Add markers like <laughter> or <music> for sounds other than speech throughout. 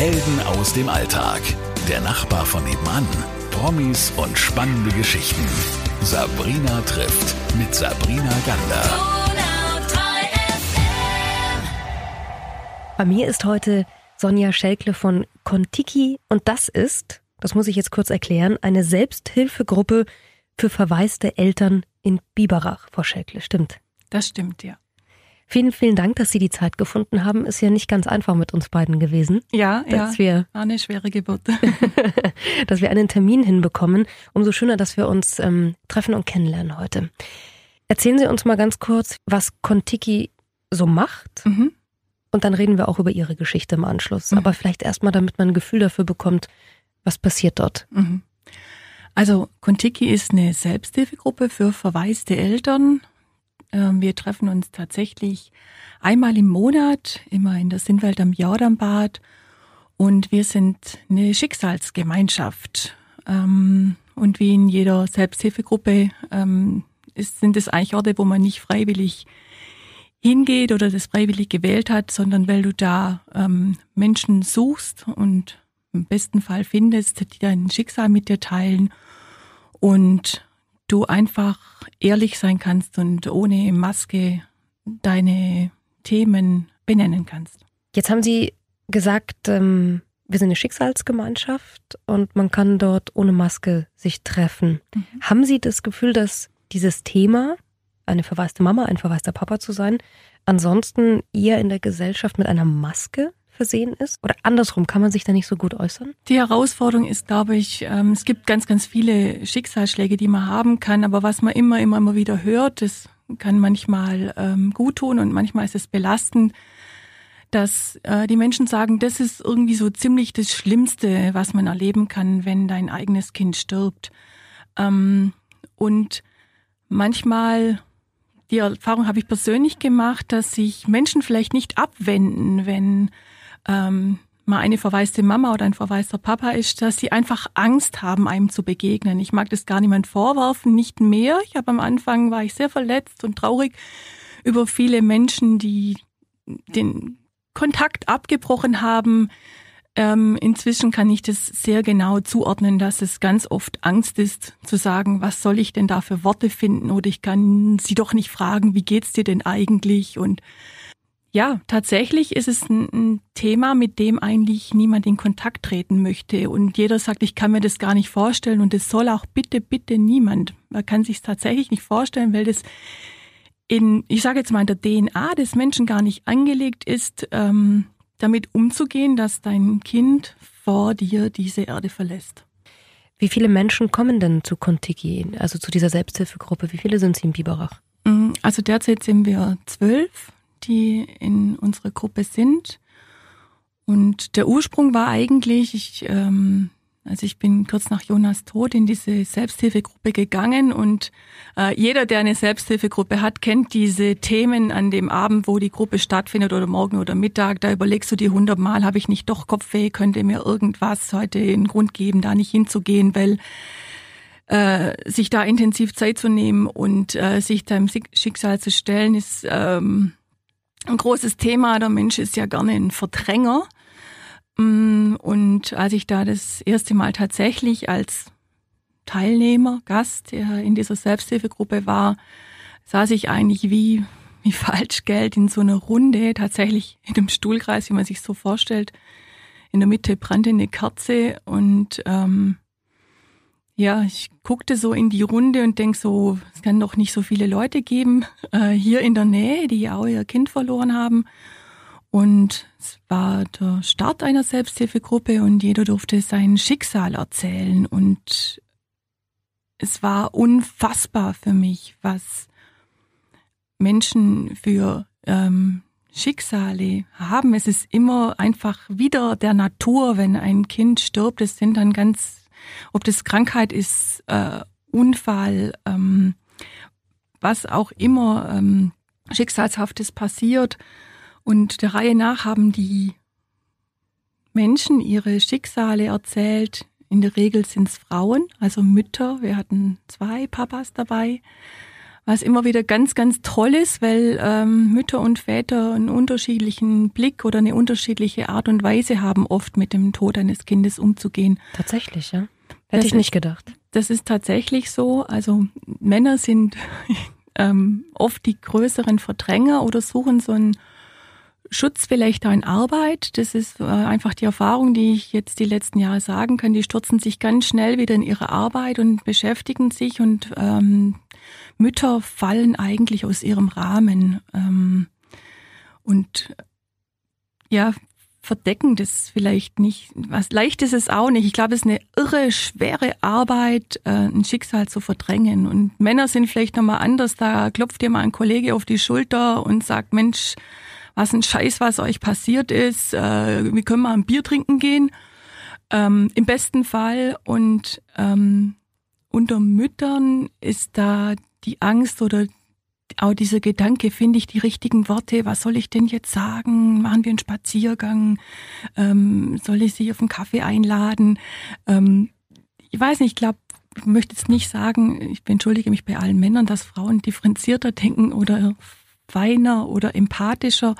Helden aus dem Alltag. Der Nachbar von nebenan. Promis und spannende Geschichten. Sabrina trifft mit Sabrina Gander. Bei mir ist heute Sonja Schelkle von Kontiki und das ist, das muss ich jetzt kurz erklären, eine Selbsthilfegruppe für verwaiste Eltern in Biberach, Frau Schelkle. Stimmt. Das stimmt, ja. Vielen, vielen Dank, dass Sie die Zeit gefunden haben. Ist ja nicht ganz einfach mit uns beiden gewesen. Ja, dass ja. Wir, war eine schwere Geburt. <laughs> dass wir einen Termin hinbekommen. Umso schöner, dass wir uns ähm, treffen und kennenlernen heute. Erzählen Sie uns mal ganz kurz, was Kontiki so macht. Mhm. Und dann reden wir auch über Ihre Geschichte im Anschluss. Mhm. Aber vielleicht erstmal, damit man ein Gefühl dafür bekommt, was passiert dort. Mhm. Also Kontiki ist eine Selbsthilfegruppe für verwaiste Eltern. Ähm, wir treffen uns tatsächlich einmal im Monat, immer in der Sinnwelt am Jordanbad. Und wir sind eine Schicksalsgemeinschaft. Ähm, und wie in jeder Selbsthilfegruppe ähm, sind es eigentlich Orte, wo man nicht freiwillig hingeht oder das freiwillig gewählt hat, sondern weil du da Menschen suchst und im besten Fall findest, die dein Schicksal mit dir teilen und du einfach ehrlich sein kannst und ohne Maske deine Themen benennen kannst. Jetzt haben Sie gesagt, ähm, wir sind eine Schicksalsgemeinschaft und man kann dort ohne Maske sich treffen. Mhm. Haben Sie das Gefühl, dass dieses Thema eine verwaiste Mama, ein verwaister Papa zu sein, ansonsten eher in der Gesellschaft mit einer Maske versehen ist? Oder andersrum, kann man sich da nicht so gut äußern? Die Herausforderung ist, glaube ich, ähm, es gibt ganz, ganz viele Schicksalsschläge, die man haben kann, aber was man immer, immer, immer wieder hört, das kann manchmal ähm, gut tun und manchmal ist es belastend, dass äh, die Menschen sagen, das ist irgendwie so ziemlich das Schlimmste, was man erleben kann, wenn dein eigenes Kind stirbt. Ähm, und manchmal die Erfahrung habe ich persönlich gemacht, dass sich Menschen vielleicht nicht abwenden, wenn ähm, mal eine verwaiste Mama oder ein verwaister Papa ist, dass sie einfach Angst haben, einem zu begegnen. Ich mag das gar niemand vorwerfen, nicht mehr. Ich habe am Anfang war ich sehr verletzt und traurig über viele Menschen, die den Kontakt abgebrochen haben, ähm, inzwischen kann ich das sehr genau zuordnen, dass es ganz oft Angst ist, zu sagen, was soll ich denn da für Worte finden oder ich kann sie doch nicht fragen, wie geht's dir denn eigentlich? Und ja, tatsächlich ist es ein, Thema, mit dem eigentlich niemand in Kontakt treten möchte. Und jeder sagt, ich kann mir das gar nicht vorstellen und es soll auch bitte, bitte niemand. Man kann sich tatsächlich nicht vorstellen, weil das in, ich sage jetzt mal, in der DNA des Menschen gar nicht angelegt ist, ähm, damit umzugehen, dass dein Kind vor dir diese Erde verlässt. Wie viele Menschen kommen denn zu Contiki, also zu dieser Selbsthilfegruppe? Wie viele sind Sie in Biberach? Mm, also derzeit sind wir zwölf, die in unserer Gruppe sind. Und der Ursprung war eigentlich, ich ähm, also ich bin kurz nach Jonas Tod in diese Selbsthilfegruppe gegangen und äh, jeder, der eine Selbsthilfegruppe hat, kennt diese Themen an dem Abend, wo die Gruppe stattfindet oder morgen oder Mittag. Da überlegst du dir hundertmal, habe ich nicht doch Kopfweh, könnte mir irgendwas heute einen Grund geben, da nicht hinzugehen, weil äh, sich da intensiv Zeit zu nehmen und äh, sich deinem Schicksal zu stellen, ist ähm, ein großes Thema. Der Mensch ist ja gerne ein Verdränger. Mm, und als ich da das erste Mal tatsächlich als Teilnehmer, Gast in dieser Selbsthilfegruppe war, saß ich eigentlich wie, wie Falschgeld in so einer Runde, tatsächlich in einem Stuhlkreis, wie man sich so vorstellt. In der Mitte brannte eine Kerze und ähm, ja, ich guckte so in die Runde und denk so, es kann doch nicht so viele Leute geben <laughs> äh, hier in der Nähe, die auch ihr Kind verloren haben. Und es war der Start einer Selbsthilfegruppe und jeder durfte sein Schicksal erzählen. Und es war unfassbar für mich, was Menschen für ähm, Schicksale haben. Es ist immer einfach wieder der Natur, wenn ein Kind stirbt. Es sind dann ganz, ob das Krankheit ist, äh, Unfall, ähm, was auch immer ähm, Schicksalshaftes passiert. Und der Reihe nach haben die Menschen ihre Schicksale erzählt. In der Regel sind es Frauen, also Mütter. Wir hatten zwei Papas dabei. Was immer wieder ganz, ganz toll ist, weil ähm, Mütter und Väter einen unterschiedlichen Blick oder eine unterschiedliche Art und Weise haben, oft mit dem Tod eines Kindes umzugehen. Tatsächlich, ja. Hätte das ich nicht ist, gedacht. Das ist tatsächlich so. Also Männer sind <laughs> ähm, oft die größeren Verdränger oder suchen so einen Schutz vielleicht auch in Arbeit. Das ist äh, einfach die Erfahrung, die ich jetzt die letzten Jahre sagen kann. Die stürzen sich ganz schnell wieder in ihre Arbeit und beschäftigen sich und ähm, Mütter fallen eigentlich aus ihrem Rahmen. Ähm, und ja, verdecken das vielleicht nicht. Was leicht ist es auch nicht. Ich glaube, es ist eine irre schwere Arbeit, äh, ein Schicksal zu verdrängen. Und Männer sind vielleicht nochmal anders. Da klopft dir mal ein Kollege auf die Schulter und sagt, Mensch, was ein Scheiß, was euch passiert ist. Äh, wir können mal ein Bier trinken gehen. Ähm, Im besten Fall. Und ähm, unter Müttern ist da die Angst oder auch dieser Gedanke, finde ich die richtigen Worte, was soll ich denn jetzt sagen? Machen wir einen Spaziergang? Ähm, soll ich sie auf einen Kaffee einladen? Ähm, ich weiß nicht, ich glaube, ich möchte jetzt nicht sagen, ich entschuldige mich bei allen Männern, dass Frauen differenzierter denken oder feiner oder empathischer.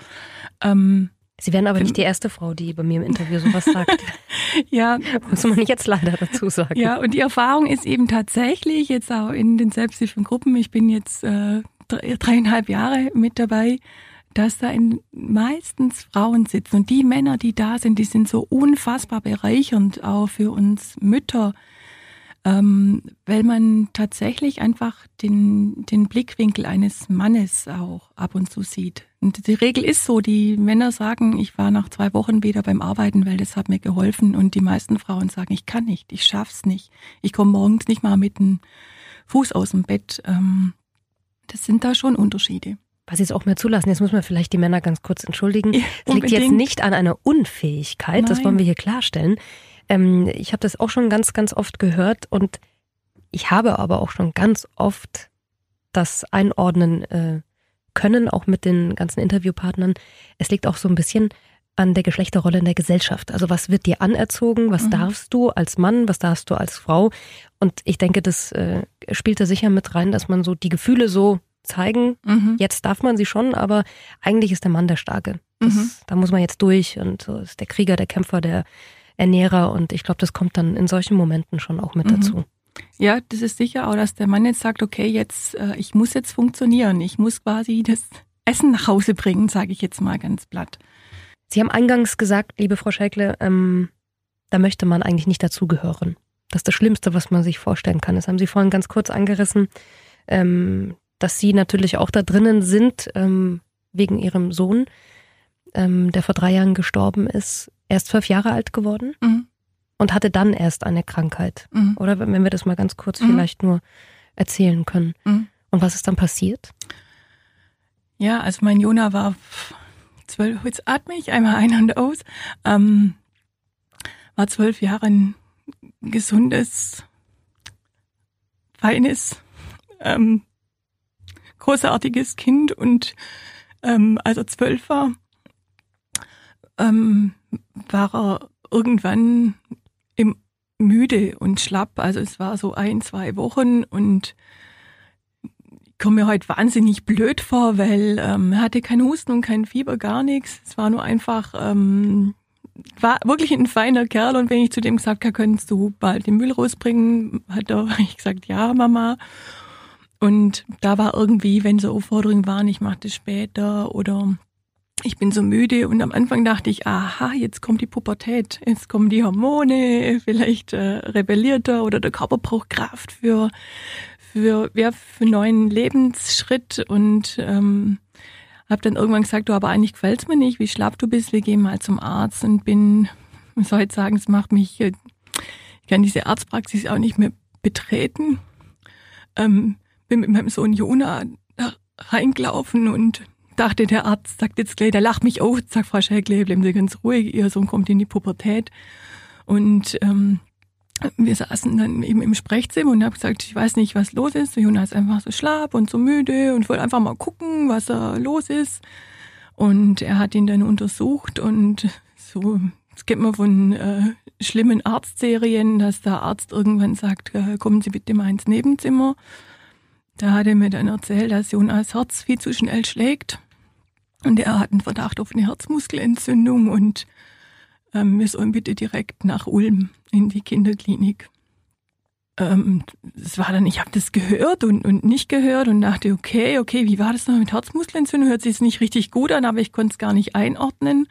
Ähm, Sie werden aber nicht die erste Frau, die bei mir im Interview sowas sagt. <laughs> ja. Muss man jetzt leider dazu sagen. Ja, und die Erfahrung ist eben tatsächlich jetzt auch in den Selbsthilfegruppen, ich bin jetzt äh, dreieinhalb Jahre mit dabei, dass da in meistens Frauen sitzen. Und die Männer, die da sind, die sind so unfassbar bereichernd auch für uns Mütter, ähm, weil man tatsächlich einfach den, den Blickwinkel eines Mannes auch ab und zu sieht. Und die Regel ist so, die Männer sagen, ich war nach zwei Wochen wieder beim Arbeiten, weil das hat mir geholfen. Und die meisten Frauen sagen, ich kann nicht, ich schaff's nicht. Ich komme morgens nicht mal mit dem Fuß aus dem Bett. Ähm, das sind da schon Unterschiede. Was sie es auch mehr zulassen. Jetzt muss man vielleicht die Männer ganz kurz entschuldigen. Ja, es liegt jetzt nicht an einer Unfähigkeit, Nein. das wollen wir hier klarstellen. Ähm, ich habe das auch schon ganz, ganz oft gehört und ich habe aber auch schon ganz oft das einordnen äh, können, auch mit den ganzen Interviewpartnern. Es liegt auch so ein bisschen an der Geschlechterrolle in der Gesellschaft. Also was wird dir anerzogen, was mhm. darfst du als Mann, was darfst du als Frau? Und ich denke, das äh, spielt da sicher mit rein, dass man so die Gefühle so zeigen. Mhm. Jetzt darf man sie schon, aber eigentlich ist der Mann der Starke. Das, mhm. Da muss man jetzt durch und so ist der Krieger, der Kämpfer, der Ernährer und ich glaube, das kommt dann in solchen Momenten schon auch mit mhm. dazu. Ja, das ist sicher auch, dass der Mann jetzt sagt, okay, jetzt äh, ich muss jetzt funktionieren, ich muss quasi das Essen nach Hause bringen, sage ich jetzt mal ganz platt. Sie haben eingangs gesagt, liebe Frau Schäkle, ähm, da möchte man eigentlich nicht dazugehören. Das ist das Schlimmste, was man sich vorstellen kann. Das haben Sie vorhin ganz kurz angerissen, ähm, dass Sie natürlich auch da drinnen sind, ähm, wegen Ihrem Sohn, ähm, der vor drei Jahren gestorben ist. Er ist zwölf Jahre alt geworden mhm. und hatte dann erst eine Krankheit. Mhm. Oder wenn wir das mal ganz kurz mhm. vielleicht nur erzählen können. Mhm. Und was ist dann passiert? Ja, also mein Jona war zwölf, jetzt atme ich einmal ein und aus, ähm, war zwölf Jahre ein gesundes, feines, ähm, großartiges Kind und ähm, als er zwölf war, ähm, war er irgendwann im müde und schlapp. Also es war so ein, zwei Wochen und komme mir heute wahnsinnig blöd vor, weil ähm, er hatte kein Husten und kein Fieber, gar nichts. Es war nur einfach, ähm, war wirklich ein feiner Kerl und wenn ich zu dem gesagt habe, könntest du bald den Müll rausbringen, hat er <laughs> ich gesagt, ja, Mama. Und da war irgendwie, wenn so Aufforderungen waren, ich mache das später oder ich bin so müde und am Anfang dachte ich, aha, jetzt kommt die Pubertät, jetzt kommen die Hormone, vielleicht äh, rebelliert er oder der Körper braucht Kraft für für, ja, für einen neuen Lebensschritt und ähm, habe dann irgendwann gesagt, du, aber eigentlich gefällt's mir nicht, wie schlapp du bist, wir gehen mal zum Arzt und bin, ich soll jetzt sagen, es macht mich, äh, ich kann diese Arztpraxis auch nicht mehr betreten. Ähm, bin mit meinem Sohn Jona da reingelaufen und dachte, der Arzt sagt jetzt gleich, der lacht mich aus, sagt Frau Schägle, bleiben Sie ganz ruhig, Ihr Sohn kommt in die Pubertät. Und ähm, wir saßen dann eben im Sprechzimmer und habe gesagt, ich weiß nicht, was los ist. Jonas ist einfach so schlapp und so müde und wollte einfach mal gucken, was da los ist. Und er hat ihn dann untersucht und so, es gibt man von äh, schlimmen Arztserien, dass der Arzt irgendwann sagt, äh, kommen Sie bitte mal ins Nebenzimmer. da hat er mir dann erzählt, dass Jonas Herz viel zu schnell schlägt. Und er hat einen Verdacht auf eine Herzmuskelentzündung und ähm, wir sollen bitte direkt nach Ulm in die Kinderklinik. Ähm, das war dann, ich habe das gehört und, und nicht gehört und dachte, okay, okay, wie war das noch mit Herzmuskelentzündung? Hört sich jetzt nicht richtig gut an, aber ich konnte es gar nicht einordnen,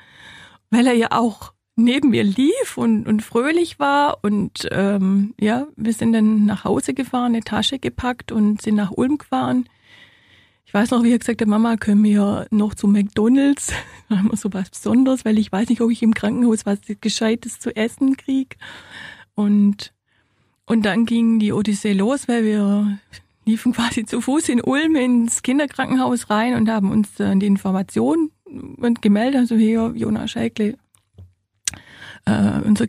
weil er ja auch neben mir lief und, und fröhlich war. Und ähm, ja, wir sind dann nach Hause gefahren, eine Tasche gepackt und sind nach Ulm gefahren. Ich weiß noch, wie er gesagt hat, Mama, können wir noch zu McDonalds? <laughs> Da haben wir so was Besonderes, weil ich weiß nicht, ob ich im Krankenhaus was Gescheites zu essen krieg. Und, und dann ging die Odyssee los, weil wir liefen quasi zu Fuß in Ulm ins Kinderkrankenhaus rein und haben uns äh, die Information gemeldet, also hier, Jonas Scheikle, äh, unser,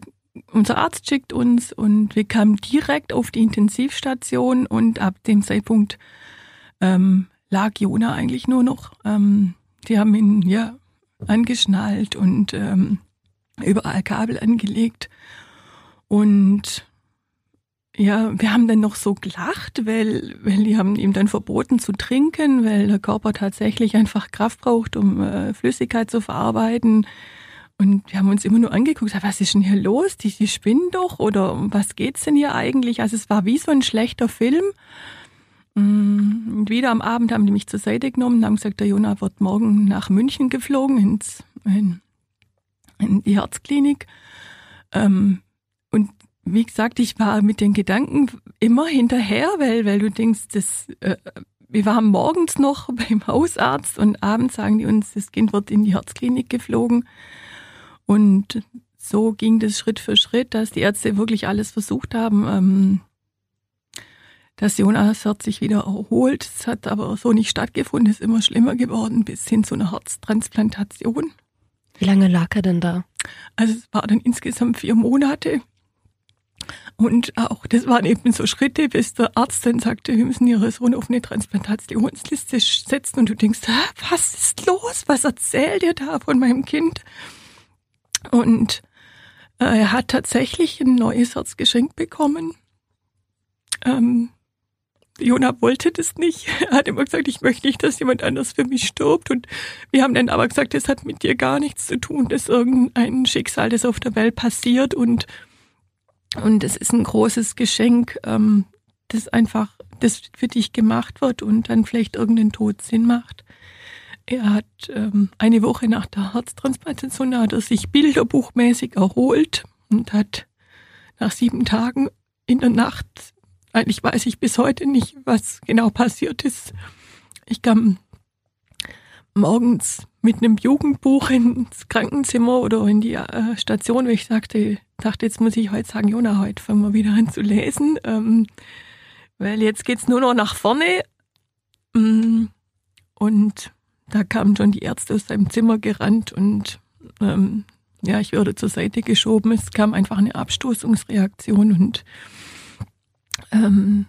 unser Arzt schickt uns und wir kamen direkt auf die Intensivstation und ab dem Zeitpunkt ähm, lag Jona eigentlich nur noch. Ähm, die haben ihn ja angeschnallt und ähm, überall Kabel angelegt und ja, wir haben dann noch so gelacht, weil, weil die haben ihm dann verboten zu trinken, weil der Körper tatsächlich einfach Kraft braucht, um äh, Flüssigkeit zu verarbeiten. Und wir haben uns immer nur angeguckt, was ist denn hier los? Die, die spinnen doch oder was geht's denn hier eigentlich? Also es war wie so ein schlechter Film. Mm, und wieder am Abend haben die mich zur Seite genommen und haben gesagt, der Jonah wird morgen nach München geflogen ins, in, in die Herzklinik. Ähm, und wie gesagt, ich war mit den Gedanken immer hinterher, weil, weil du denkst, das, äh, wir waren morgens noch <laughs> beim Hausarzt und abends sagen die uns, das Kind wird in die Herzklinik geflogen. Und so ging das Schritt für Schritt, dass die Ärzte wirklich alles versucht haben, ähm, dass Jonas Herz sich wieder erholt. Es hat aber so nicht stattgefunden, ist immer schlimmer geworden, bis hin zu einer Herztransplantation. Wie lange lag er denn da? Also es war dann insgesamt vier Monate. Und auch das waren eben so Schritte, bis der Arzt dann sagte, wir müssen Ihre Sohn auf eine Transplantationsliste setzen. Und du denkst, was ist los? Was erzählt ihr da von meinem Kind? Und äh, er hat tatsächlich ein neues Herz geschenkt bekommen. Ähm, Jona wollte das nicht. <laughs> Er hat immer gesagt, ich möchte nicht, dass jemand anders für mich stirbt. Und wir haben dann aber gesagt, das hat mit dir gar nichts zu tun. Das ist irgendein Schicksal, das auf der Welt passiert. Und, und es ist ein großes Geschenk, ähm, das einfach, das für dich gemacht wird und dann vielleicht irgendein Tod Sinn macht. Er hat ähm, eine Woche nach der Herztransplantation hat er sich bilderbuchmäßig erholt und hat nach sieben Tagen in der Nacht, eigentlich weiß ich bis heute nicht, was genau passiert ist. Ich kam morgens mit einem Jugendbuch ins Krankenzimmer oder in die äh, Station, wo ich sagte, dachte, jetzt muss ich heute sagen, Jona, heute fangen wir wieder an zu lesen, ähm, weil jetzt geht's nur noch nach vorne. Mm, und da kamen schon die Ärzte aus seinem Zimmer gerannt und ähm, ja, ich wurde zur Seite geschoben. Es kam einfach eine Abstoßungsreaktion und ähm,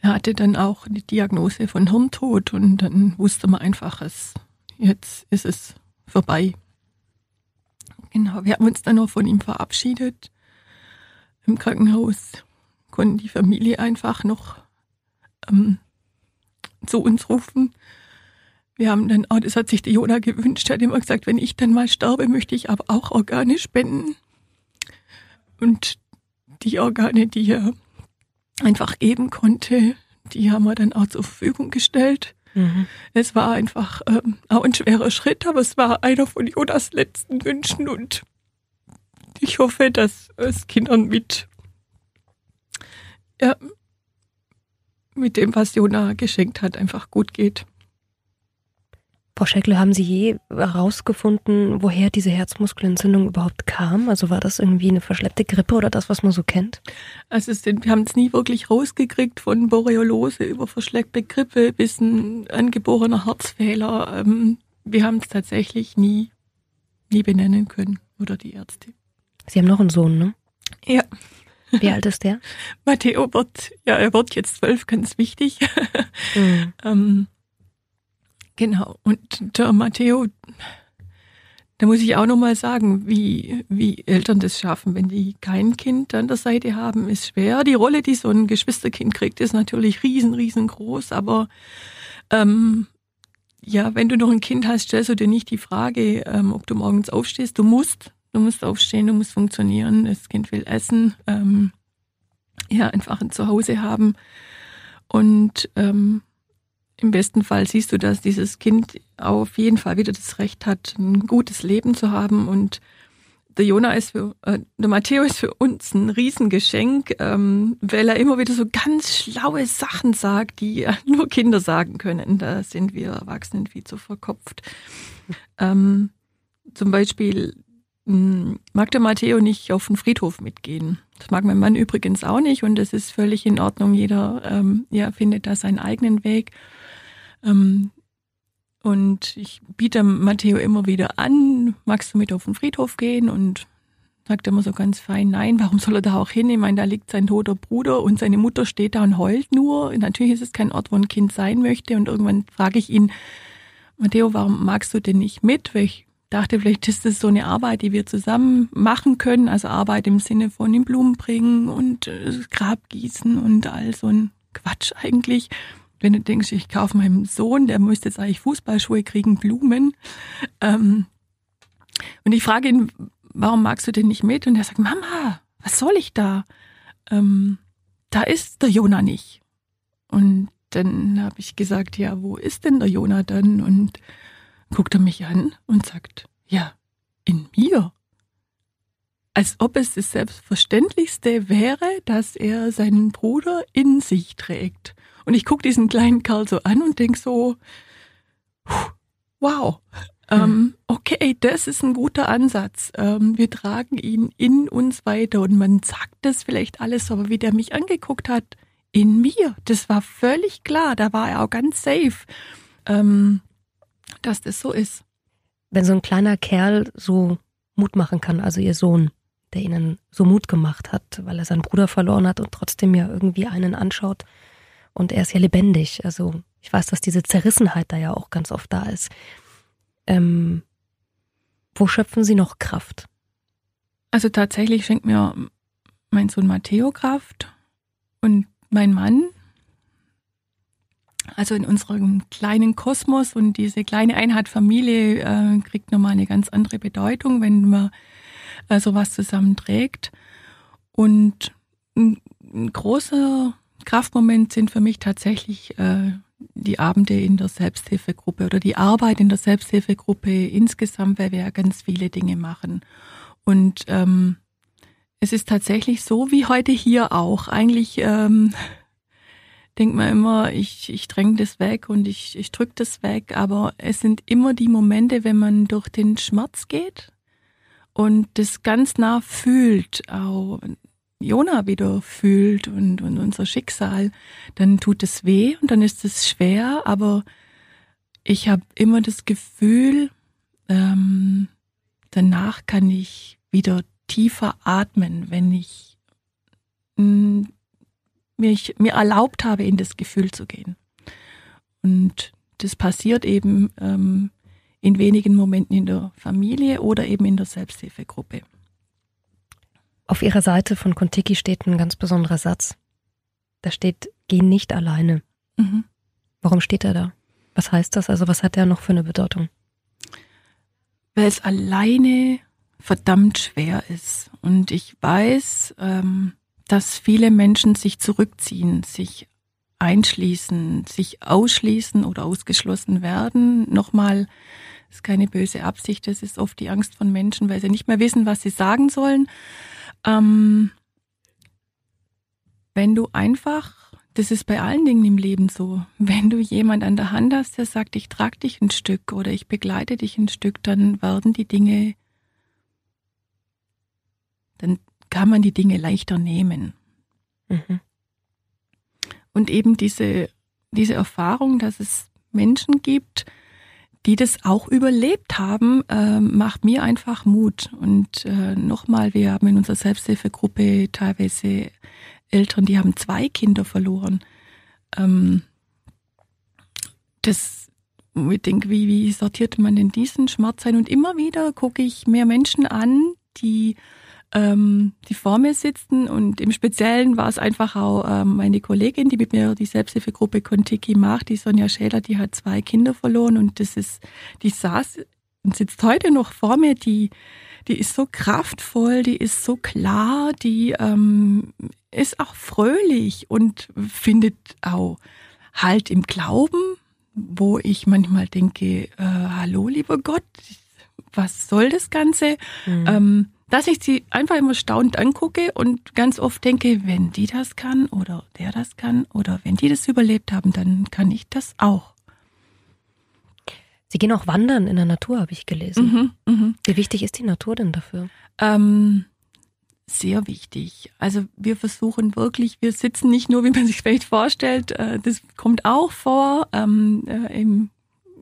er hatte dann auch die Diagnose von Hirntod und dann wusste man einfach, es, jetzt ist es vorbei. Genau, wir haben uns dann auch von ihm verabschiedet. Im Krankenhaus konnten die Familie einfach noch ähm, zu uns rufen wir haben dann, oh, das hat sich die Jona gewünscht, hat immer gesagt, wenn ich dann mal sterbe, möchte ich aber auch Organe spenden. Und die Organe, die er einfach geben konnte, die haben wir dann auch zur Verfügung gestellt. Mhm. Es war einfach ähm, auch ein schwerer Schritt, aber es war einer von Jonas letzten Wünschen und ich hoffe, dass es Kindern mit, ja, mit dem, was Jona geschenkt hat, einfach gut geht. Frau Scheckle, haben Sie je herausgefunden, woher diese Herzmuskelentzündung überhaupt kam? Also war das irgendwie eine verschleppte Grippe oder das, was man so kennt? Also sind, wir haben es nie wirklich rausgekriegt von Boreolose über verschleppte Grippe bis ein angeborener Herzfehler. Ähm, wir haben es tatsächlich nie, nie benennen können oder die Ärzte. Sie haben noch einen Sohn, ne? Ja. Wie alt ist der? <laughs> Matteo wird, ja, er wird jetzt zwölf, ganz wichtig. Mhm. <laughs> ähm, Genau. Und der Matteo, da muss ich auch nochmal sagen, wie, wie Eltern das schaffen, wenn die kein Kind an der Seite haben, ist schwer. Die Rolle, die so ein Geschwisterkind kriegt, ist natürlich riesen, riesengroß, aber ähm, ja, wenn du noch ein Kind hast, stellst du dir nicht die Frage, ähm, ob du morgens aufstehst. Du musst, du musst aufstehen, du musst funktionieren. Das Kind will essen, ähm, ja, einfach ein Zuhause haben. Und ähm, im besten Fall siehst du, dass dieses Kind auf jeden Fall wieder das Recht hat, ein gutes Leben zu haben und der Jona ist für, äh, der Matteo ist für uns ein Riesengeschenk, ähm, weil er immer wieder so ganz schlaue Sachen sagt, die <laughs> nur Kinder sagen können. Da sind wir Erwachsenen viel zu verkopft. Ähm, zum Beispiel mh, mag der Matteo nicht auf den Friedhof mitgehen. Das mag mein Mann übrigens auch nicht und das ist völlig in Ordnung. Jeder ähm, ja, findet da seinen eigenen Weg. Ähm, und ich biete Matteo immer wieder an, magst du mit auf den Friedhof gehen? Und sagt immer so ganz fein, nein, warum soll er da auch hin? Ich meine, da liegt sein toter Bruder und seine Mutter steht da und heult nur. Natürlich ist es kein Ort, wo ein Kind sein möchte. Und irgendwann frage ich ihn, Matteo, warum magst du denn nicht mit? Weil ich dachte, vielleicht ist das so eine Arbeit, die wir zusammen machen können. Also Arbeit im Sinne von den Blumen bringen und äh, Grab gießen und all so ein Quatsch eigentlich wenn du denkst, ich kaufe meinem Sohn, der müsste jetzt eigentlich Fußballschuhe kriegen, Blumen. Ähm, und ich frage ihn, warum magst du denn nicht mit? Und er sagt, Mama, was soll ich da? Ähm, da ist der Jona nicht. Und dann habe ich gesagt, ja, wo ist denn der Jona dann? Und guckt er mich an und sagt, ja, in mir. Als ob es das Selbstverständlichste wäre, dass er seinen Bruder in sich trägt. Und ich gucke diesen kleinen Kerl so an und denk so, wow, ähm, okay, das ist ein guter Ansatz. Ähm, wir tragen ihn in uns weiter und man sagt das vielleicht alles, aber wie der mich angeguckt hat, in mir, das war völlig klar, da war er auch ganz safe, ähm, dass das so ist. Wenn so ein kleiner Kerl so Mut machen kann, also ihr Sohn, der ihnen so Mut gemacht hat, weil er seinen Bruder verloren hat und trotzdem ja irgendwie einen anschaut, und er ist ja lebendig. Also ich weiß, dass diese Zerrissenheit da ja auch ganz oft da ist. Ähm, wo schöpfen Sie noch Kraft? Also tatsächlich schenkt mir mein Sohn Matteo Kraft und mein Mann. Also in unserem kleinen Kosmos und diese kleine Einheit Familie äh, kriegt nochmal eine ganz andere Bedeutung, wenn man äh, sowas zusammenträgt. Und ein, ein großer Kraftmoment sind für mich tatsächlich äh, die Abende in der Selbsthilfegruppe oder die Arbeit in der Selbsthilfegruppe insgesamt, weil wir ja ganz viele Dinge machen. Und ähm, es ist tatsächlich so wie heute hier auch. Eigentlich ähm, denkt man immer, ich, ich dränge das weg und ich, ich drücke das weg, aber es sind immer die Momente, wenn man durch den Schmerz geht und das ganz nah fühlt, auch Jona wieder fühlt und, und unser Schicksal, dann tut es weh und dann ist es schwer, aber ich habe immer das Gefühl, ähm, danach kann ich wieder tiefer atmen, wenn ich mh, mm, mich, mir erlaubt habe, in das Gefühl zu gehen. Und das passiert eben ähm, in wenigen Momenten in der Familie oder eben in der Selbsthilfegruppe. Auf ihrer Seite von Kontiki steht ein ganz besonderer Satz. Da steht, geh nicht alleine. Mhm. Warum steht er da? Was heißt das? Also was hat er noch für eine Bedeutung? Weil es alleine verdammt schwer ist. Und ich weiß, ähm, dass viele Menschen sich zurückziehen, sich einschließen, sich ausschließen oder ausgeschlossen werden. Nochmal, das ist keine böse Absicht, das ist oft die Angst von Menschen, weil sie nicht mehr wissen, was sie sagen sollen. Ähm, wenn du einfach, das ist bei allen Dingen im Leben so, wenn du jemand an der Hand hast, der sagt, ich trage dich ein Stück oder ich begleite dich ein Stück, dann werden die Dinge, dann kann man die Dinge leichter nehmen. Mhm. Und eben diese, diese Erfahrung, dass es Menschen gibt, die das auch überlebt haben, äh, macht mir einfach Mut. Und äh, nochmal, wir haben in unserer Selbsthilfegruppe teilweise Eltern, die haben zwei Kinder verloren. Ähm, das ich denke, wie, wie sortiert man denn diesen Schmerz ein? Und immer wieder gucke ich mehr Menschen an, die ähm, die vor mir sitzen und im Speziellen war es einfach auch ähm, meine Kollegin, die mit mir die Selbsthilfegruppe Kontiki macht, die Sonja Schäler, die hat zwei Kinder verloren und das ist, die saß und sitzt heute noch vor mir, die, die ist so kraftvoll, die ist so klar, die ähm, ist auch fröhlich und findet auch Halt im Glauben, wo ich manchmal denke, äh, hallo lieber Gott, was soll das Ganze? Mhm. Ähm, dass ich sie einfach immer staunend angucke und ganz oft denke, wenn die das kann oder der das kann oder wenn die das überlebt haben, dann kann ich das auch. Sie gehen auch wandern in der Natur, habe ich gelesen. Mhm, mh. Wie wichtig ist die Natur denn dafür? Ähm, sehr wichtig. Also wir versuchen wirklich, wir sitzen nicht nur, <laughs> wie man sich vielleicht vorstellt, äh, das kommt auch vor ähm, äh, im,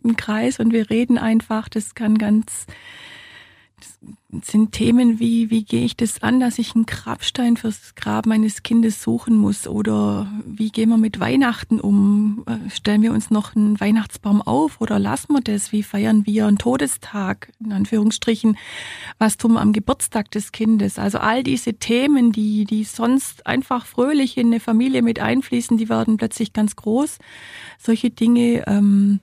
im Kreis und wir reden einfach. Das kann ganz sind Themen wie, wie gehe ich das an, dass ich einen Grabstein fürs Grab meines Kindes suchen muss oder wie gehen wir mit Weihnachten um? Äh, stellen wir uns noch einen Weihnachtsbaum auf oder lassen wir das? Wie feiern wir einen Todestag? In Anführungsstrichen, was tun wir am Geburtstag des Kindes? Also all diese Themen, die, die sonst einfach fröhlich in eine Familie mit einfließen, die werden plötzlich ganz groß. Solche Dinge, ähm,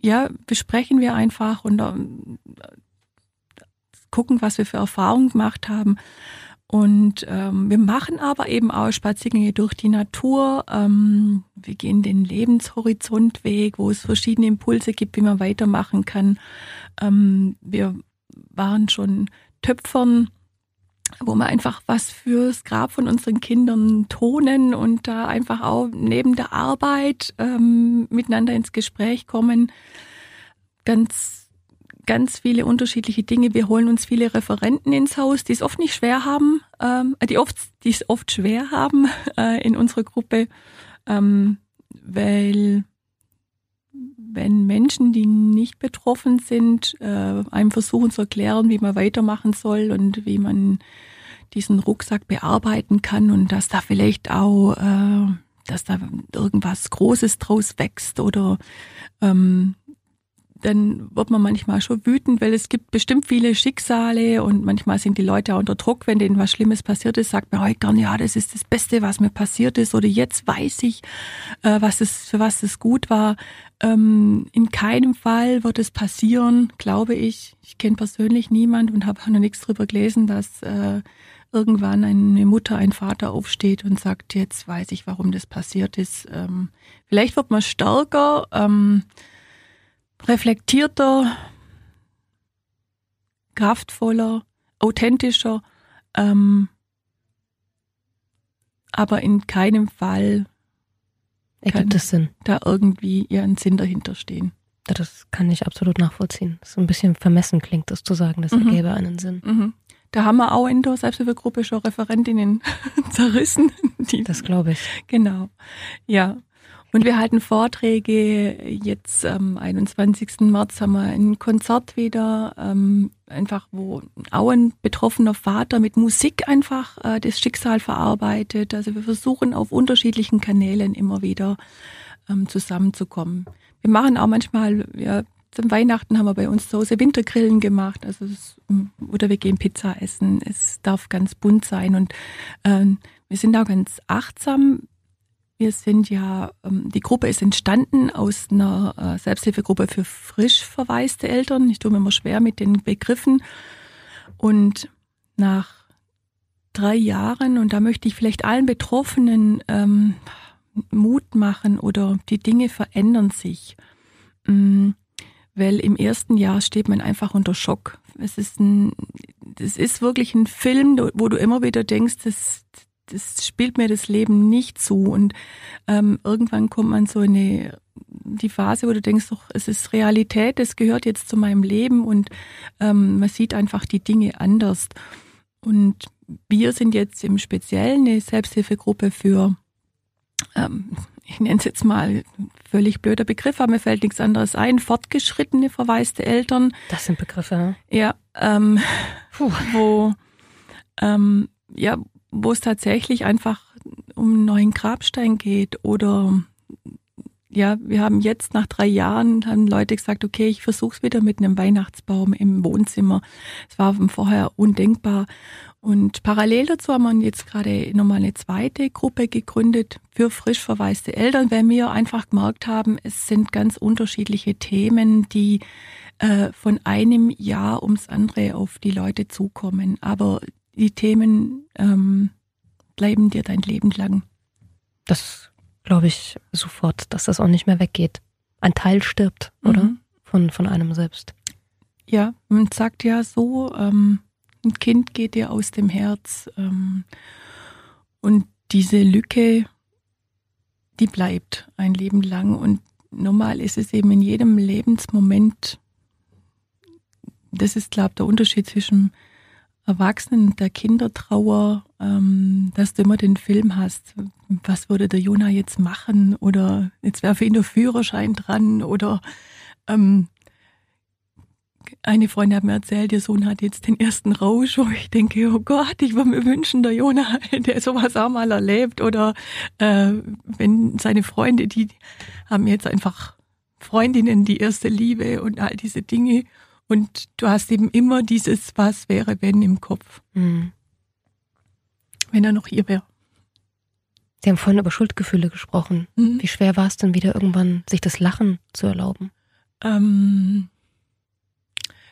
ja, besprechen wir einfach und ähm, gucken, was wir für Erfahrungen gemacht haben. Und ähm, wir machen aber eben auch Spaziergänge durch die Natur. Ähm, wir gehen den Lebenshorizontweg, wo es verschiedene Impulse gibt, wie man weitermachen kann. Ähm, wir waren schon Töpfern, wo wir einfach was fürs Grab von unseren Kindern tonen und da einfach auch neben der Arbeit ähm, miteinander ins Gespräch kommen. Ganz ganz viele unterschiedliche Dinge. Wir holen uns viele Referenten ins Haus, die es oft nicht schwer haben, ähm, die oft, die es oft schwer haben <laughs> äh, in unserer Gruppe, ähm, weil wenn Menschen, die nicht betroffen sind, äh, einem versuchen zu erklären, wie man weitermachen soll und wie man diesen Rucksack bearbeiten kann und dass da vielleicht auch, äh, dass da irgendwas Großes draus wächst oder ähm, dann wird man manchmal schon wütend, weil es gibt bestimmt viele Schicksale und manchmal sind die Leute auch unter Druck, wenn denen was Schlimmes passiert ist, sagt man heute gern, ja, das ist das Beste, was mir passiert ist oder jetzt weiß ich, äh, was es, für was es gut war. Ähm, in keinem Fall wird es passieren, glaube ich. Ich kenne persönlich niemand und habe noch nichts drüber gelesen, dass äh, irgendwann eine Mutter, ein Vater aufsteht und sagt, jetzt weiß ich, warum das passiert ist. Ähm, vielleicht wird man stärker. Reflektierter, kraftvoller, authentischer, ähm, aber in keinem Fall ergibt es Sinn. Da irgendwie ihren Sinn dahinter stehen. Das kann ich absolut nachvollziehen. So ein bisschen vermessen klingt es zu sagen, das mhm. ergäbe einen Sinn. Mhm. Da haben wir auch in der Selbsthilfegruppe schon Referentinnen <laughs> zerrissen. das glaube ich. Genau. Ja. Und wir halten Vorträge. Jetzt am 21. März haben wir ein Konzert wieder, ähm, einfach wo auch ein betroffener Vater mit Musik einfach äh, das Schicksal verarbeitet. Also wir versuchen auf unterschiedlichen Kanälen immer wieder ähm, zusammenzukommen. Wir machen auch manchmal, ja, zum Weihnachten haben wir bei uns zu Hause Wintergrillen gemacht, also es, oder wir gehen Pizza essen. Es darf ganz bunt sein und ähm, wir sind auch ganz achtsam wir sind ja, ähm, die Gruppe ist entstanden aus einer äh, Selbsthilfegruppe für frisch verwaiste Eltern. Ich tue mir immer schwer mit den Begriffen. Und nach drei Jahren, und da möchte ich vielleicht allen Betroffenen ähm, Mut machen oder die Dinge verändern sich. Ähm, weil im ersten Jahr steht man einfach unter Schock. Es ist ein, es ist wirklich ein Film, wo du immer wieder denkst, das, das spielt mir das Leben nicht zu. Und ähm, irgendwann kommt man so in eine, die Phase, wo du denkst, doch, es ist Realität, es gehört jetzt zu meinem Leben und ähm, man sieht einfach die Dinge anders. Und wir sind jetzt im Speziellen eine Selbsthilfegruppe für, ähm, ich nenne es jetzt mal völlig blöder Begriff, aber mir fällt nichts anderes ein, fortgeschrittene verwaiste Eltern. Das sind Begriffe. Ja, ähm, Puh. wo ähm, ja, wo es tatsächlich einfach um einen neuen Grabstein geht oder ja, wir haben jetzt nach drei Jahren, haben Leute gesagt, okay, ich versuch's wieder mit einem Weihnachtsbaum im Wohnzimmer. Es war vorher undenkbar. Und parallel dazu haben wir jetzt gerade nochmal eine zweite Gruppe gegründet für frisch verwaiste Eltern, weil wir einfach gemerkt haben, es sind ganz unterschiedliche Themen, die äh, von einem Jahr ums andere auf die Leute zukommen. Aber die Themen ähm, bleiben dir dein Leben lang. Das glaube ich sofort, dass das auch nicht mehr weggeht. Ein Teil stirbt, oder? Mhm. Von, von einem selbst. Ja, man sagt ja so, ähm, ein Kind geht dir aus dem Herz. Ähm, und diese Lücke, die bleibt ein Leben lang. Und normal ist es eben in jedem Lebensmoment, das ist, glaube ich, der Unterschied zwischen Erwachsenen der Kindertrauer, ähm, dass du immer den Film hast, was würde der Jonah jetzt machen? Oder jetzt wäre für ihn der Führerschein dran oder ähm, eine Freundin hat mir erzählt, ihr Sohn hat jetzt den ersten Rausch, wo ich denke, oh Gott, ich würde mir wünschen, der Jonah <laughs> hätte sowas auch mal erlebt. Oder äh, wenn seine Freunde, die haben jetzt einfach Freundinnen die erste Liebe und all diese Dinge und du hast eben immer dieses Was wäre, wenn im Kopf. Mhm. Wenn er noch hier wäre. Sie haben vorhin über Schuldgefühle gesprochen. Mhm. Wie schwer war es denn wieder irgendwann, sich das Lachen zu erlauben? Ähm,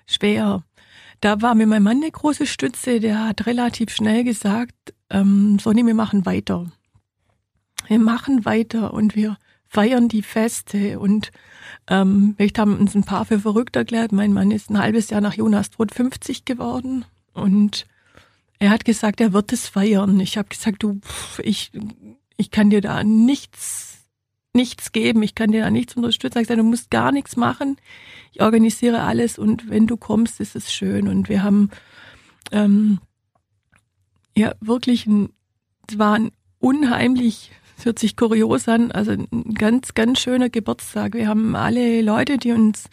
schwer. Da war mir mein Mann eine große Stütze, der hat relativ schnell gesagt, ähm, Sonny, wir machen weiter. Wir machen weiter und wir feiern die Feste und ähm, vielleicht haben uns ein paar für verrückt erklärt. Mein Mann ist ein halbes Jahr nach Jonas Tod 50 geworden und er hat gesagt, er wird es feiern. Ich habe gesagt, du, ich, ich kann dir da nichts, nichts geben. Ich kann dir da nichts unterstützen. Ich sage, du musst gar nichts machen. Ich organisiere alles und wenn du kommst, ist es schön. Und wir haben ähm, ja wirklich ein, es war ein unheimlich hört sich kurios an, also ein ganz, ganz schöner Geburtstag. Wir haben alle Leute, die uns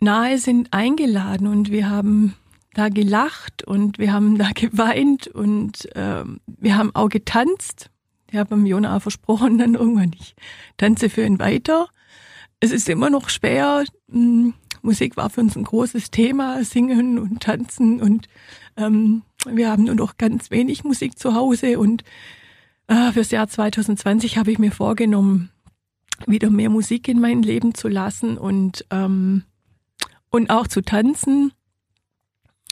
nahe sind, eingeladen und wir haben da gelacht und wir haben da <laughs> geweint und ähm, wir haben auch getanzt. Ich habe dem Jona versprochen, dann irgendwann, ich tanze für ihn weiter. Es ist immer noch schwer. Hm, Musik war für uns ein großes Thema, singen und tanzen und ähm, wir haben nur noch ganz wenig Musik zu Hause und äh, fürs Jahr 2020 habe ich mir vorgenommen, wieder mehr Musik in mein Leben zu lassen und, ähm, und auch zu tanzen.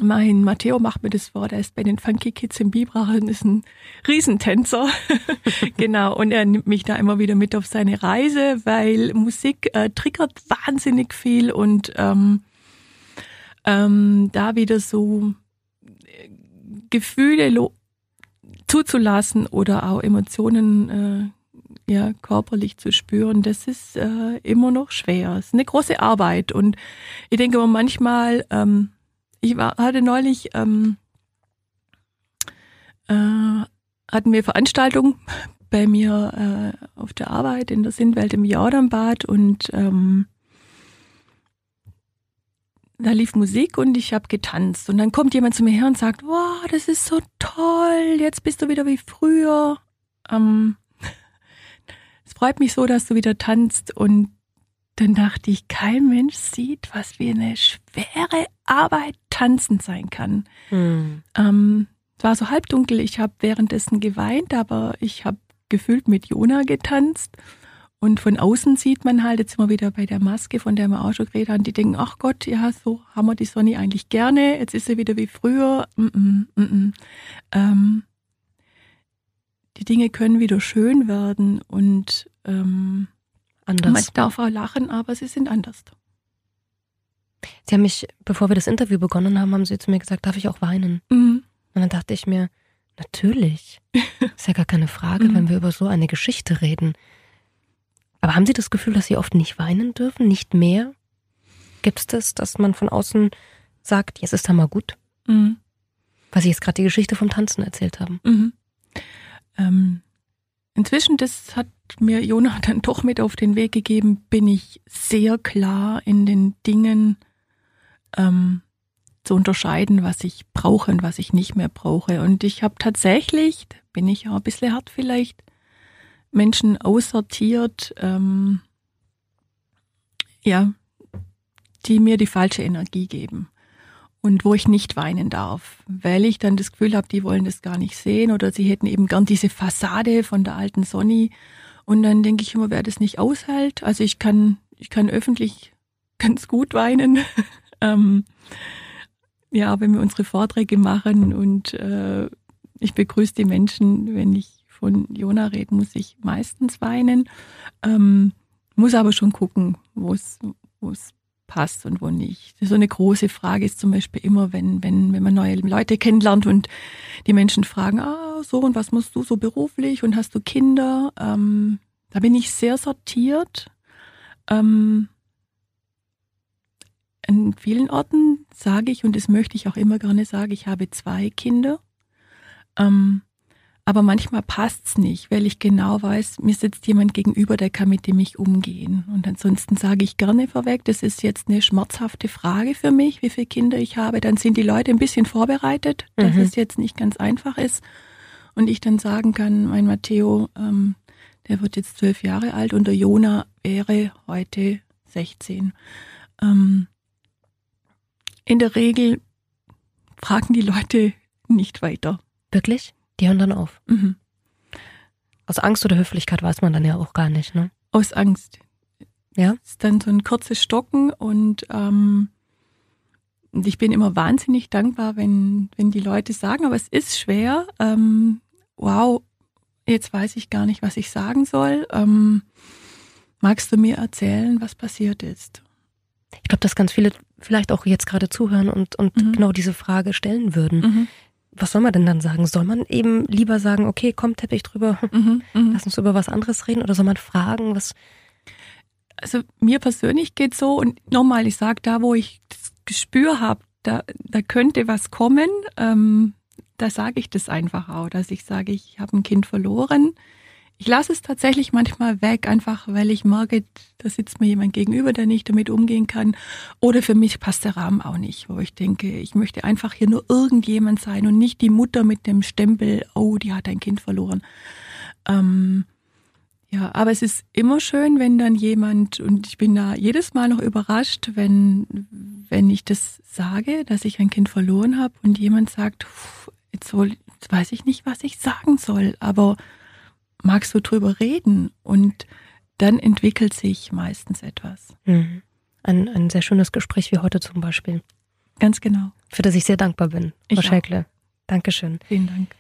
Mein Matteo macht mir das vor, der ist bei den Funky Kids im Bibrachen, ist ein Riesentänzer. <laughs> genau, und er nimmt mich da immer wieder mit auf seine Reise, weil Musik äh, triggert wahnsinnig viel und ähm, ähm, da wieder so Gefühle zuzulassen oder auch Emotionen äh, ja körperlich zu spüren, das ist äh, immer noch schwer. Es ist eine große Arbeit und ich denke aber manchmal, ähm, ich war, hatte neulich ähm, äh, hatten wir Veranstaltungen bei mir äh, auf der Arbeit in der Sindwelt im Jordanbad und ähm, da lief Musik und ich habe getanzt. Und dann kommt jemand zu mir her und sagt, wow, das ist so toll, jetzt bist du wieder wie früher. Ähm, <laughs> es freut mich so, dass du wieder tanzt. Und dann dachte ich, kein Mensch sieht, was wie eine schwere Arbeit tanzen sein kann. Mhm. Ähm, es war so halbdunkel, ich habe währenddessen geweint, aber ich habe gefühlt mit Jona getanzt. Und von außen sieht man halt, jetzt immer wieder bei der Maske, von der wir auch schon geredet haben, die denken, ach Gott, ja, so haben wir die Sonne eigentlich gerne, jetzt ist sie wieder wie früher. Mm -mm, mm ähm, die Dinge können wieder schön werden und ähm, anders. man darf auch lachen, aber sie sind anders. Sie haben mich, bevor wir das Interview begonnen haben, haben Sie zu mir gesagt, darf ich auch weinen? Mhm. Und dann dachte ich mir, natürlich. <laughs> Ist ja gar keine Frage, mhm. wenn wir über so eine Geschichte reden. Aber haben Sie das Gefühl, dass Sie oft nicht weinen dürfen, nicht mehr? Gibt es das, dass man von außen sagt, jetzt ist da mal gut? Mhm. Weil Sie jetzt gerade die Geschichte vom Tanzen erzählt haben. Mhm. Ähm, inzwischen, das hat mir Jonah dann doch mit auf den Weg gegeben, bin ich sehr klar in den Dingen ähm, zu unterscheiden, was ich brauche und was ich nicht mehr brauche. Und ich habe tatsächlich, bin ich auch ein bisschen hart vielleicht, Menschen aussortiert, ähm, ja, die mir die falsche Energie geben und wo ich nicht weinen darf, weil ich dann das Gefühl habe, die wollen das gar nicht sehen oder sie hätten eben gern diese Fassade von der alten Sonny und dann denke ich immer, wer das nicht aushält, also ich kann, ich kann öffentlich <laughs> ganz gut weinen. <laughs> ähm, ja, wenn wir unsere Vorträge machen und äh, ich begrüße die Menschen, wenn ich von Jona rede, muss ich meistens weinen. Ähm, muss aber schon gucken, wo es passt und wo nicht. So eine große Frage ist zum Beispiel immer, wenn, wenn, wenn man neue Leute kennenlernt und die Menschen fragen, ah, so und was machst du so beruflich und hast du Kinder? Ähm, da bin ich sehr sortiert. Ähm, an vielen Orten sage ich, und das möchte ich auch immer gerne sagen, ich habe zwei Kinder. Ähm, aber manchmal passt's nicht, weil ich genau weiß, mir sitzt jemand gegenüber, der kann mit dem ich umgehen. Und ansonsten sage ich gerne vorweg, das ist jetzt eine schmerzhafte Frage für mich, wie viele Kinder ich habe. Dann sind die Leute ein bisschen vorbereitet, dass mhm. es jetzt nicht ganz einfach ist. Und ich dann sagen kann, mein Matteo, ähm, der wird jetzt zwölf Jahre alt und der Jona wäre heute 16. Ähm, in der Regel fragen die Leute nicht weiter. Wirklich? Die hören dann auf. Mhm. Aus Angst oder Höflichkeit weiß man dann ja auch gar nicht, ne? Aus Angst. Ja. Es ist dann so ein kurzes Stocken und, ähm, ich bin immer wahnsinnig dankbar, wenn, wenn die Leute sagen, aber es ist schwer. Ähm, wow, jetzt weiß ich gar nicht, was ich sagen soll. Ähm, magst du mir erzählen, was passiert ist? Ich glaube, dass ganz viele vielleicht auch jetzt gerade zuhören und, und mhm. genau diese Frage stellen würden. Mhm was soll man denn dann sagen? Soll man eben lieber sagen, okay, komm, Teppich drüber, <laughs> mhm, mhm, lass uns über was anderes reden? Oder soll man fragen, was? Also mir persönlich geht so und nochmal, ich sage, da wo ich das Gespür habe, da, da könnte was kommen, ähm, da sage ich das einfach auch, dass ich sage, ich habe ein Kind verloren ich lasse es tatsächlich manchmal weg, einfach weil ich merke, da sitzt mir jemand gegenüber, der nicht damit umgehen kann. Oder für mich passt der Rahmen auch nicht, wo ich denke, ich möchte einfach hier nur irgendjemand sein und nicht die Mutter mit dem Stempel, oh, die hat ein Kind verloren. Ähm, ja, aber es ist immer schön, wenn dann jemand, und ich bin da jedes Mal noch überrascht, wenn, wenn ich das sage, dass ich ein Kind verloren habe und jemand sagt, jetzt, jetzt weiß ich nicht, was ich sagen soll, aber magst du drüber reden und dann entwickelt sich meistens etwas. Mhm. Ein, ein sehr schönes Gespräch wie heute zum Beispiel. Ganz genau. Für das ich sehr dankbar bin. Ich Frau Schäkle. Dankeschön. Vielen Dank.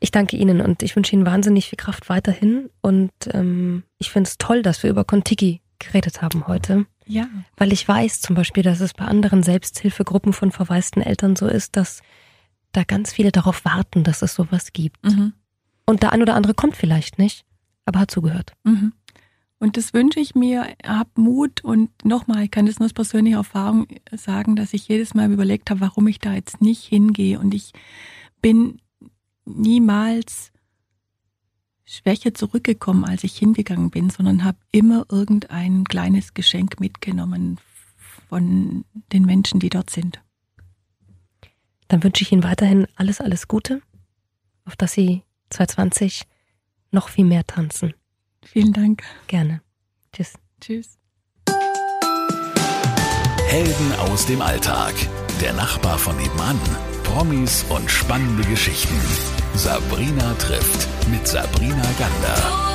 Ich danke Ihnen und ich wünsche Ihnen wahnsinnig viel Kraft weiterhin. Und ähm, ich finde es toll, dass wir über Contiki geredet haben heute. Ja. Weil ich weiß zum Beispiel, dass es bei anderen Selbsthilfegruppen von verwaisten Eltern so ist, dass da ganz viele darauf warten, dass es sowas gibt. Mhm. Und der ein oder andere kommt vielleicht nicht, aber hat zugehört. Mhm. Und das wünsche ich mir, hab Mut und nochmal, ich kann das nur aus persönlicher Erfahrung sagen, dass ich jedes Mal überlegt habe, warum ich da jetzt nicht hingehe. Und ich bin niemals schwächer zurückgekommen, als ich hingegangen bin, sondern habe immer irgendein kleines Geschenk mitgenommen von den Menschen, die dort sind. Dann wünsche ich Ihnen weiterhin alles, alles Gute, auf dass Sie 2020 noch viel mehr tanzen. Vielen Dank. Gerne. Tschüss. Tschüss. Helden aus dem Alltag. Der Nachbar von nebenan. Promis und spannende Geschichten. Sabrina trifft mit Sabrina Gander.